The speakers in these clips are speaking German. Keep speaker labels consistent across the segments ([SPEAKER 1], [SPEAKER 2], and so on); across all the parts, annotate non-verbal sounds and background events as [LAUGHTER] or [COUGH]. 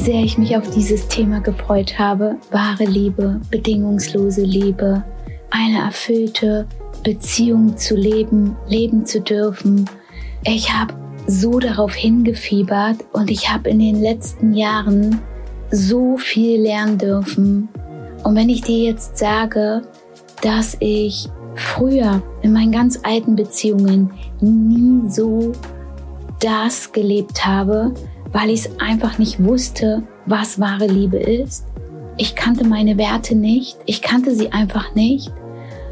[SPEAKER 1] sehr ich mich auf dieses Thema gefreut habe. Wahre Liebe, bedingungslose Liebe, eine erfüllte Beziehung zu leben, leben zu dürfen. Ich habe so darauf hingefiebert und ich habe in den letzten Jahren so viel lernen dürfen. Und wenn ich dir jetzt sage, dass ich früher in meinen ganz alten Beziehungen nie so das gelebt habe, weil ich es einfach nicht wusste, was wahre Liebe ist. Ich kannte meine Werte nicht, ich kannte sie einfach nicht.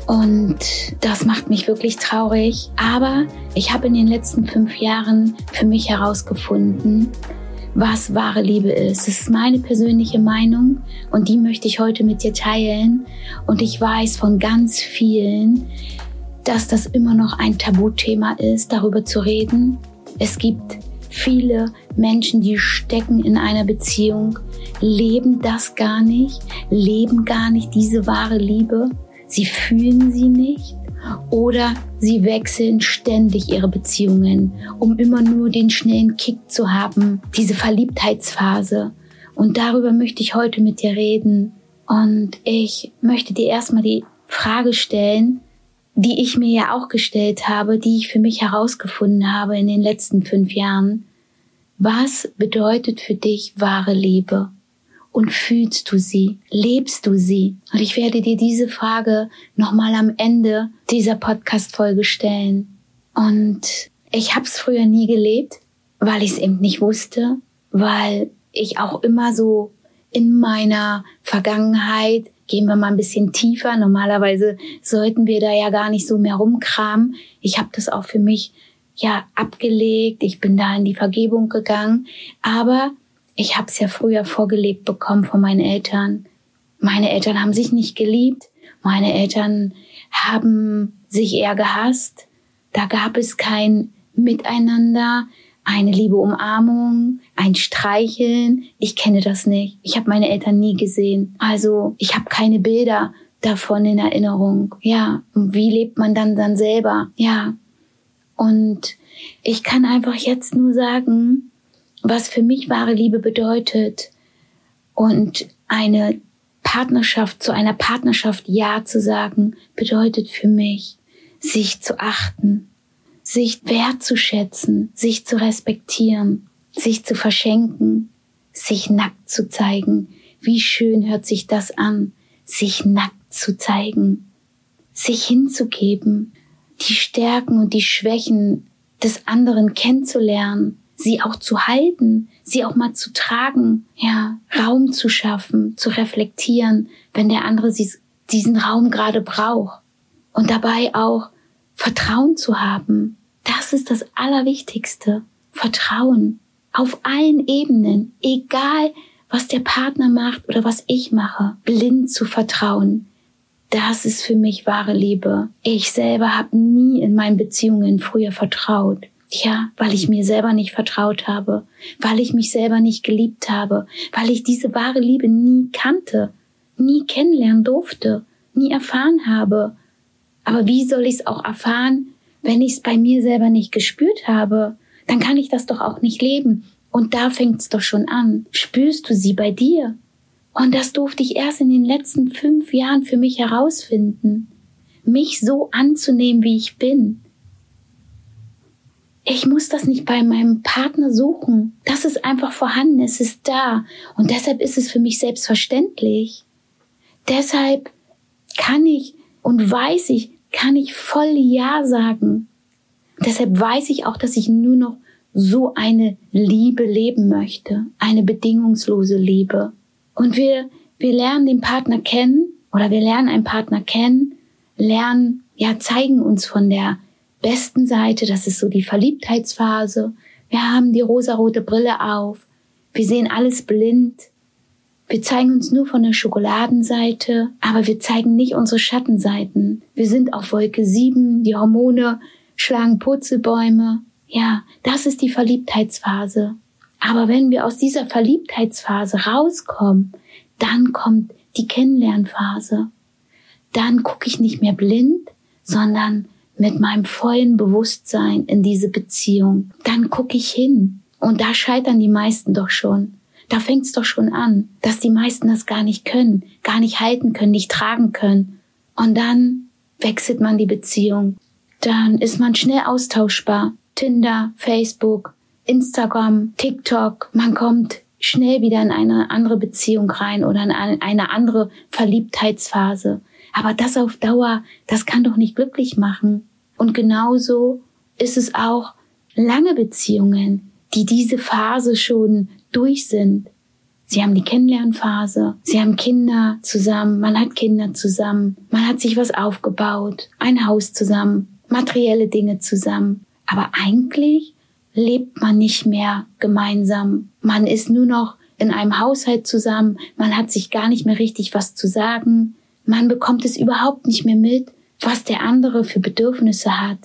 [SPEAKER 1] Und das macht mich wirklich traurig. Aber ich habe in den letzten fünf Jahren für mich herausgefunden, was wahre Liebe ist. Das ist meine persönliche Meinung und die möchte ich heute mit dir teilen. Und ich weiß von ganz vielen, dass das immer noch ein Tabuthema ist, darüber zu reden. Es gibt viele Menschen, die stecken in einer Beziehung, leben das gar nicht, leben gar nicht diese wahre Liebe sie fühlen sie nicht oder sie wechseln ständig ihre Beziehungen, um immer nur den schnellen Kick zu haben, diese Verliebtheitsphase. Und darüber möchte ich heute mit dir reden. Und ich möchte dir erstmal die Frage stellen, die ich mir ja auch gestellt habe, die ich für mich herausgefunden habe in den letzten fünf Jahren. Was bedeutet für dich wahre Liebe? und fühlst du sie? Lebst du sie? Und ich werde dir diese Frage nochmal am Ende dieser Podcast-Folge stellen. Und ich habe es früher nie gelebt, weil ich es eben nicht wusste, weil ich auch immer so in meiner Vergangenheit, gehen wir mal ein bisschen tiefer, normalerweise sollten wir da ja gar nicht so mehr rumkramen. Ich habe das auch für mich ja abgelegt, ich bin da in die Vergebung gegangen, aber ich habe es ja früher vorgelebt bekommen von meinen Eltern. Meine Eltern haben sich nicht geliebt. Meine Eltern haben sich eher gehasst. Da gab es kein Miteinander, eine liebe Umarmung, ein Streicheln. Ich kenne das nicht. Ich habe meine Eltern nie gesehen. Also ich habe keine Bilder davon in Erinnerung. Ja, und wie lebt man dann dann selber? Ja. Und ich kann einfach jetzt nur sagen, was für mich wahre Liebe bedeutet und eine Partnerschaft, zu einer Partnerschaft Ja zu sagen, bedeutet für mich, sich zu achten, sich wertzuschätzen, sich zu respektieren, sich zu verschenken, sich nackt zu zeigen. Wie schön hört sich das an, sich nackt zu zeigen, sich hinzugeben, die Stärken und die Schwächen des anderen kennenzulernen, sie auch zu halten, sie auch mal zu tragen, ja, Raum zu schaffen, zu reflektieren, wenn der andere diesen Raum gerade braucht. Und dabei auch Vertrauen zu haben. Das ist das Allerwichtigste. Vertrauen. Auf allen Ebenen. Egal, was der Partner macht oder was ich mache. Blind zu vertrauen. Das ist für mich wahre Liebe. Ich selber habe nie in meinen Beziehungen früher vertraut. Ja, weil ich mir selber nicht vertraut habe, weil ich mich selber nicht geliebt habe, weil ich diese wahre Liebe nie kannte, nie kennenlernen durfte, nie erfahren habe. Aber wie soll ich es auch erfahren, wenn ich es bei mir selber nicht gespürt habe? Dann kann ich das doch auch nicht leben. Und da fängt es doch schon an. Spürst du sie bei dir? Und das durfte ich erst in den letzten fünf Jahren für mich herausfinden. Mich so anzunehmen, wie ich bin ich muss das nicht bei meinem Partner suchen. Das ist einfach vorhanden, es ist da. Und deshalb ist es für mich selbstverständlich. Deshalb kann ich und weiß ich, kann ich voll Ja sagen. Deshalb weiß ich auch, dass ich nur noch so eine Liebe leben möchte. Eine bedingungslose Liebe. Und wir, wir lernen den Partner kennen oder wir lernen einen Partner kennen, lernen, ja, zeigen uns von der besten Seite, das ist so die Verliebtheitsphase. Wir haben die rosarote Brille auf. Wir sehen alles blind. Wir zeigen uns nur von der Schokoladenseite, aber wir zeigen nicht unsere Schattenseiten. Wir sind auf Wolke 7, die Hormone schlagen Purzelbäume. Ja, das ist die Verliebtheitsphase. Aber wenn wir aus dieser Verliebtheitsphase rauskommen, dann kommt die Kennenlernphase. Dann gucke ich nicht mehr blind, sondern mit meinem vollen Bewusstsein in diese Beziehung, dann gucke ich hin. Und da scheitern die meisten doch schon. Da fängt's doch schon an, dass die meisten das gar nicht können, gar nicht halten können, nicht tragen können. Und dann wechselt man die Beziehung. Dann ist man schnell austauschbar. Tinder, Facebook, Instagram, TikTok. Man kommt schnell wieder in eine andere Beziehung rein oder in eine andere Verliebtheitsphase. Aber das auf Dauer, das kann doch nicht glücklich machen. Und genauso ist es auch lange Beziehungen, die diese Phase schon durch sind. Sie haben die Kennenlernphase, sie haben Kinder zusammen, man hat Kinder zusammen, man hat sich was aufgebaut, ein Haus zusammen, materielle Dinge zusammen. Aber eigentlich lebt man nicht mehr gemeinsam. Man ist nur noch in einem Haushalt zusammen, man hat sich gar nicht mehr richtig was zu sagen, man bekommt es überhaupt nicht mehr mit, was der andere für Bedürfnisse hat.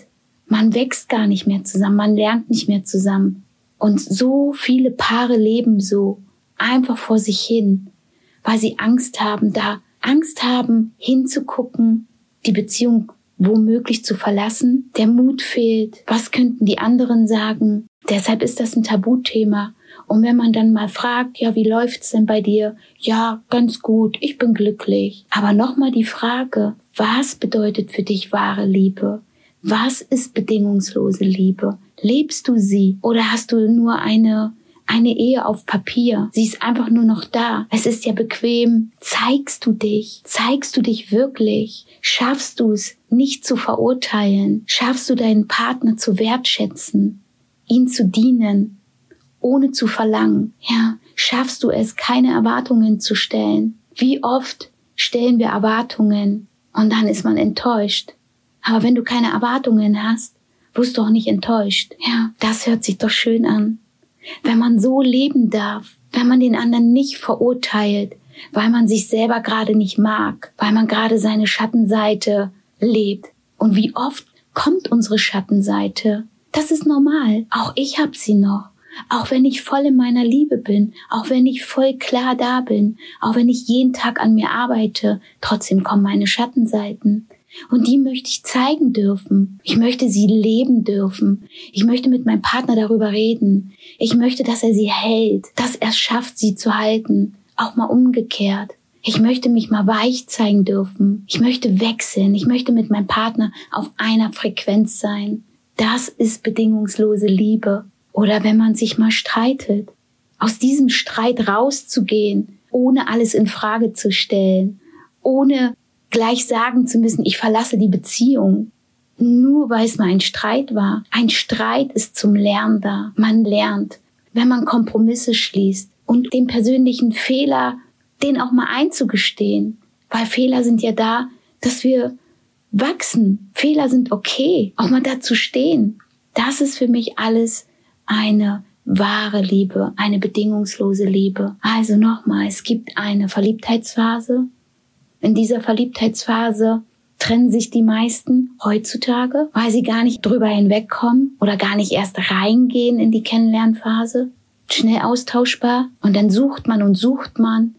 [SPEAKER 1] Man wächst gar nicht mehr zusammen, man lernt nicht mehr zusammen. Und so viele Paare leben so einfach vor sich hin, weil sie Angst haben, da Angst haben, hinzugucken, die Beziehung womöglich zu verlassen. Der Mut fehlt. Was könnten die anderen sagen? Deshalb ist das ein Tabuthema. Und wenn man dann mal fragt, ja, wie läuft's denn bei dir? Ja, ganz gut, ich bin glücklich. Aber nochmal die Frage, was bedeutet für dich wahre Liebe? Was ist bedingungslose Liebe? Lebst du sie oder hast du nur eine eine Ehe auf Papier. Sie ist einfach nur noch da. Es ist ja bequem. Zeigst du dich? Zeigst du dich wirklich? Schaffst du es, nicht zu verurteilen? Schaffst du deinen Partner zu wertschätzen? Ihn zu dienen? ohne zu verlangen. Ja, schaffst du es, keine Erwartungen zu stellen? Wie oft stellen wir Erwartungen und dann ist man enttäuscht. Aber wenn du keine Erwartungen hast, wirst du auch nicht enttäuscht. Ja, das hört sich doch schön an. Wenn man so leben darf, wenn man den anderen nicht verurteilt, weil man sich selber gerade nicht mag, weil man gerade seine Schattenseite lebt. Und wie oft kommt unsere Schattenseite? Das ist normal. Auch ich hab sie noch. Auch wenn ich voll in meiner Liebe bin, auch wenn ich voll klar da bin, auch wenn ich jeden Tag an mir arbeite, trotzdem kommen meine Schattenseiten. Und die möchte ich zeigen dürfen. Ich möchte sie leben dürfen. Ich möchte mit meinem Partner darüber reden. Ich möchte, dass er sie hält, dass er schafft, sie zu halten. Auch mal umgekehrt. Ich möchte mich mal weich zeigen dürfen. Ich möchte wechseln. Ich möchte mit meinem Partner auf einer Frequenz sein. Das ist bedingungslose Liebe. Oder wenn man sich mal streitet, aus diesem Streit rauszugehen, ohne alles in Frage zu stellen, ohne gleich sagen zu müssen, ich verlasse die Beziehung, nur weil es mal ein Streit war. Ein Streit ist zum Lernen da. Man lernt, wenn man Kompromisse schließt und den persönlichen Fehler, den auch mal einzugestehen. Weil Fehler sind ja da, dass wir wachsen. Fehler sind okay. Auch mal dazu stehen. Das ist für mich alles eine wahre Liebe, eine bedingungslose Liebe. Also nochmal, es gibt eine Verliebtheitsphase. In dieser Verliebtheitsphase trennen sich die meisten heutzutage, weil sie gar nicht drüber hinwegkommen oder gar nicht erst reingehen in die Kennenlernphase. Schnell austauschbar und dann sucht man und sucht man.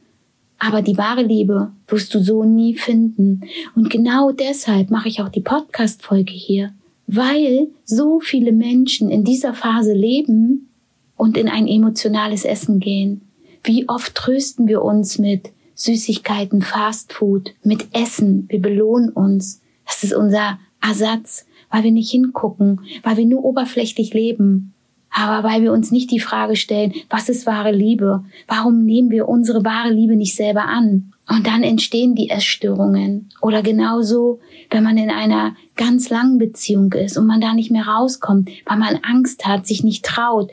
[SPEAKER 1] Aber die wahre Liebe wirst du so nie finden. Und genau deshalb mache ich auch die Podcast-Folge hier weil so viele Menschen in dieser Phase leben und in ein emotionales Essen gehen. Wie oft trösten wir uns mit Süßigkeiten, Fastfood, mit Essen. Wir belohnen uns. Das ist unser Ersatz, weil wir nicht hingucken, weil wir nur oberflächlich leben. Aber weil wir uns nicht die Frage stellen, was ist wahre Liebe? Warum nehmen wir unsere wahre Liebe nicht selber an? Und dann entstehen die Essstörungen. Oder genauso, wenn man in einer ganz langen Beziehung ist und man da nicht mehr rauskommt, weil man Angst hat, sich nicht traut,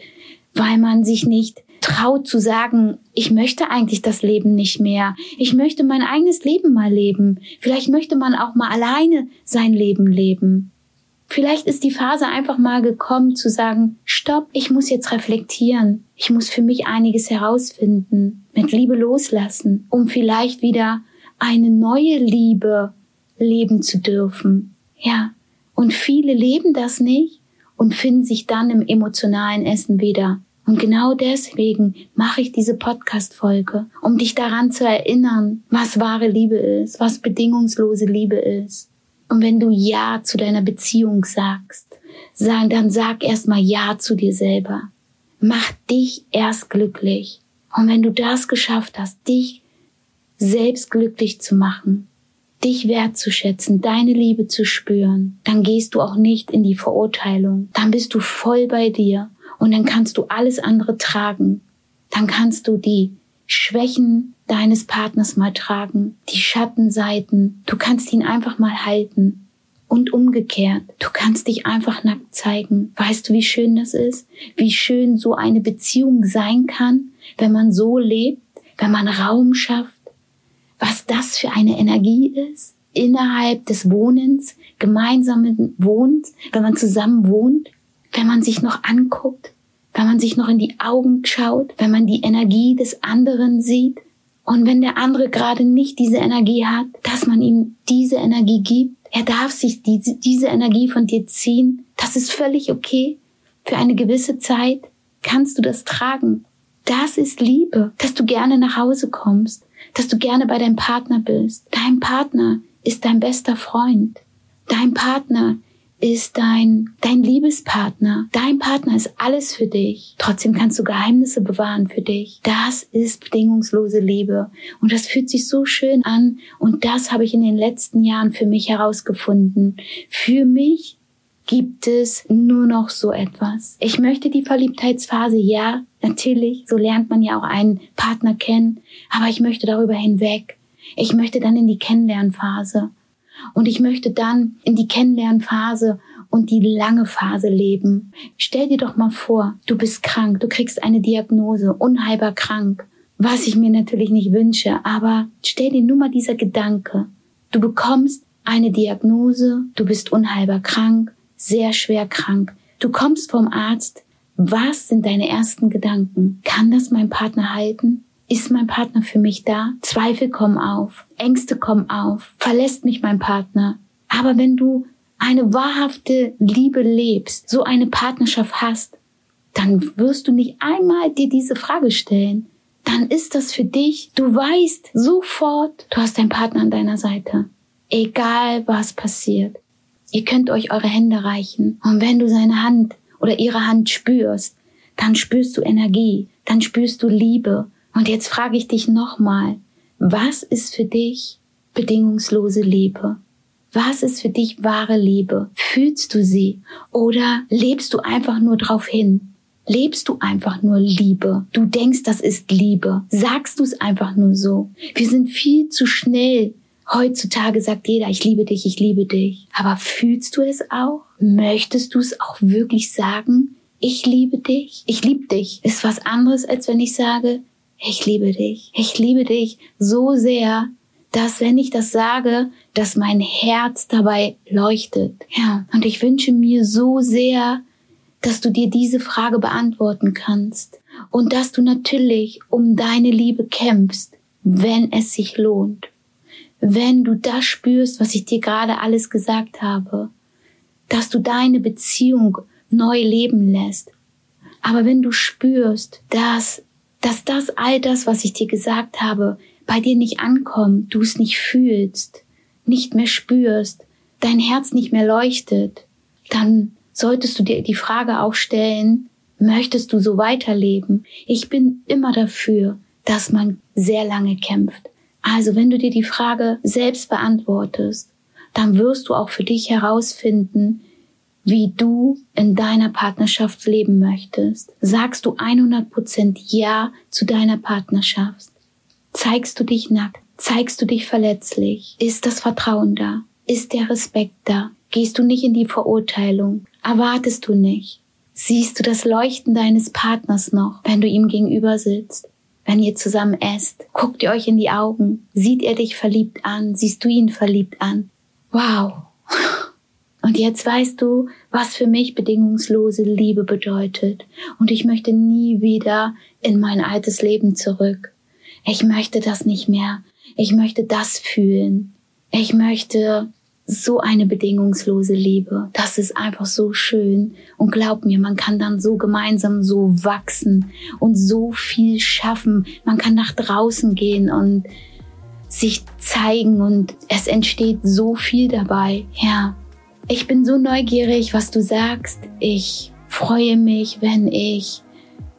[SPEAKER 1] weil man sich nicht traut zu sagen, ich möchte eigentlich das Leben nicht mehr. Ich möchte mein eigenes Leben mal leben. Vielleicht möchte man auch mal alleine sein Leben leben. Vielleicht ist die Phase einfach mal gekommen zu sagen, stopp, ich muss jetzt reflektieren. Ich muss für mich einiges herausfinden, mit Liebe loslassen, um vielleicht wieder eine neue Liebe leben zu dürfen. Ja, und viele leben das nicht und finden sich dann im emotionalen Essen wieder. Und genau deswegen mache ich diese Podcast-Folge, um dich daran zu erinnern, was wahre Liebe ist, was bedingungslose Liebe ist. Und wenn du Ja zu deiner Beziehung sagst, dann sag erstmal Ja zu dir selber. Mach dich erst glücklich. Und wenn du das geschafft hast, dich selbst glücklich zu machen, dich wertzuschätzen, deine Liebe zu spüren, dann gehst du auch nicht in die Verurteilung. Dann bist du voll bei dir und dann kannst du alles andere tragen. Dann kannst du die Schwächen deines Partners mal tragen, die Schattenseiten. Du kannst ihn einfach mal halten. Und umgekehrt, du kannst dich einfach nackt zeigen. Weißt du, wie schön das ist? Wie schön so eine Beziehung sein kann, wenn man so lebt, wenn man Raum schafft, was das für eine Energie ist innerhalb des Wohnens, gemeinsamen Wohns, wenn man zusammen wohnt, wenn man sich noch anguckt, wenn man sich noch in die Augen schaut, wenn man die Energie des anderen sieht und wenn der andere gerade nicht diese Energie hat, dass man ihm diese Energie gibt. Er darf sich diese, diese Energie von dir ziehen. Das ist völlig okay. Für eine gewisse Zeit kannst du das tragen. Das ist Liebe, dass du gerne nach Hause kommst, dass du gerne bei deinem Partner bist. Dein Partner ist dein bester Freund. Dein Partner ist dein, dein Liebespartner. Dein Partner ist alles für dich. Trotzdem kannst du Geheimnisse bewahren für dich. Das ist bedingungslose Liebe. Und das fühlt sich so schön an. Und das habe ich in den letzten Jahren für mich herausgefunden. Für mich gibt es nur noch so etwas. Ich möchte die Verliebtheitsphase, ja, natürlich, so lernt man ja auch einen Partner kennen, aber ich möchte darüber hinweg. Ich möchte dann in die Kennenlernphase. Und ich möchte dann in die Kennenlernphase und die lange Phase leben. Stell dir doch mal vor, du bist krank, du kriegst eine Diagnose, unheilbar krank, was ich mir natürlich nicht wünsche, aber stell dir nur mal dieser Gedanke. Du bekommst eine Diagnose, du bist unheilbar krank, sehr schwer krank. Du kommst vom Arzt. Was sind deine ersten Gedanken? Kann das mein Partner halten? Ist mein Partner für mich da? Zweifel kommen auf, Ängste kommen auf, verlässt mich mein Partner. Aber wenn du eine wahrhafte Liebe lebst, so eine Partnerschaft hast, dann wirst du nicht einmal dir diese Frage stellen. Dann ist das für dich, du weißt sofort, du hast deinen Partner an deiner Seite. Egal was passiert. Ihr könnt euch eure Hände reichen. Und wenn du seine Hand oder ihre Hand spürst, dann spürst du Energie, dann spürst du Liebe. Und jetzt frage ich dich nochmal, was ist für dich bedingungslose Liebe? Was ist für dich wahre Liebe? Fühlst du sie oder lebst du einfach nur drauf hin? Lebst du einfach nur Liebe? Du denkst, das ist Liebe. Sagst du es einfach nur so? Wir sind viel zu schnell Heutzutage sagt jeder, ich liebe dich, ich liebe dich. Aber fühlst du es auch? Möchtest du es auch wirklich sagen? Ich liebe dich, ich liebe dich. Ist was anderes, als wenn ich sage, ich liebe dich. Ich liebe dich so sehr, dass wenn ich das sage, dass mein Herz dabei leuchtet. Ja, und ich wünsche mir so sehr, dass du dir diese Frage beantworten kannst und dass du natürlich um deine Liebe kämpfst, wenn es sich lohnt wenn du das spürst, was ich dir gerade alles gesagt habe, dass du deine Beziehung neu leben lässt. Aber wenn du spürst, dass, dass das all das, was ich dir gesagt habe, bei dir nicht ankommt, du es nicht fühlst, nicht mehr spürst, dein Herz nicht mehr leuchtet, dann solltest du dir die Frage auch stellen, möchtest du so weiterleben? Ich bin immer dafür, dass man sehr lange kämpft. Also wenn du dir die Frage selbst beantwortest, dann wirst du auch für dich herausfinden, wie du in deiner Partnerschaft leben möchtest. Sagst du 100% Ja zu deiner Partnerschaft? Zeigst du dich nackt? Zeigst du dich verletzlich? Ist das Vertrauen da? Ist der Respekt da? Gehst du nicht in die Verurteilung? Erwartest du nicht? Siehst du das Leuchten deines Partners noch, wenn du ihm gegenüber sitzt? wenn ihr zusammen esst? Guckt ihr euch in die Augen? Sieht er dich verliebt an? Siehst du ihn verliebt an? Wow. Und jetzt weißt du, was für mich bedingungslose Liebe bedeutet. Und ich möchte nie wieder in mein altes Leben zurück. Ich möchte das nicht mehr. Ich möchte das fühlen. Ich möchte so eine bedingungslose Liebe. Das ist einfach so schön. Und glaub mir, man kann dann so gemeinsam so wachsen und so viel schaffen. Man kann nach draußen gehen und sich zeigen und es entsteht so viel dabei. Ja. Ich bin so neugierig, was du sagst. Ich freue mich, wenn ich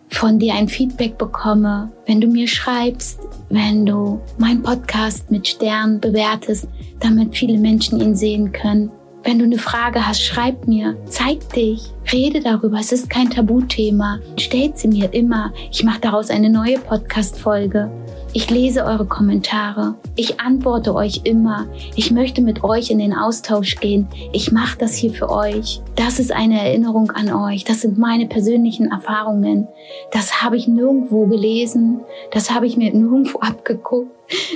[SPEAKER 1] von dir ein Feedback bekomme, wenn du mir schreibst, wenn du meinen Podcast mit Sternen bewertest, damit viele Menschen ihn sehen können. Wenn du eine Frage hast, schreib mir, zeig dich, rede darüber. Es ist kein Tabuthema. Stellt sie mir immer. Ich mache daraus eine neue Podcast-Folge. Ich lese eure Kommentare. Ich antworte euch immer. Ich möchte mit euch in den Austausch gehen. Ich mache das hier für euch. Das ist eine Erinnerung an euch. Das sind meine persönlichen Erfahrungen. Das habe ich nirgendwo gelesen. Das habe ich mir nirgendwo [LAUGHS] abgeguckt.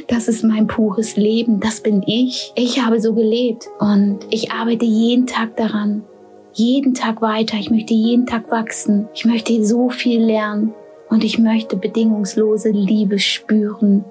[SPEAKER 1] Das ist mein pures Leben. Das bin ich. Ich habe so gelebt und ich arbeite jeden Tag daran. Jeden Tag weiter. Ich möchte jeden Tag wachsen. Ich möchte so viel lernen und ich möchte bedingungslose Liebe spüren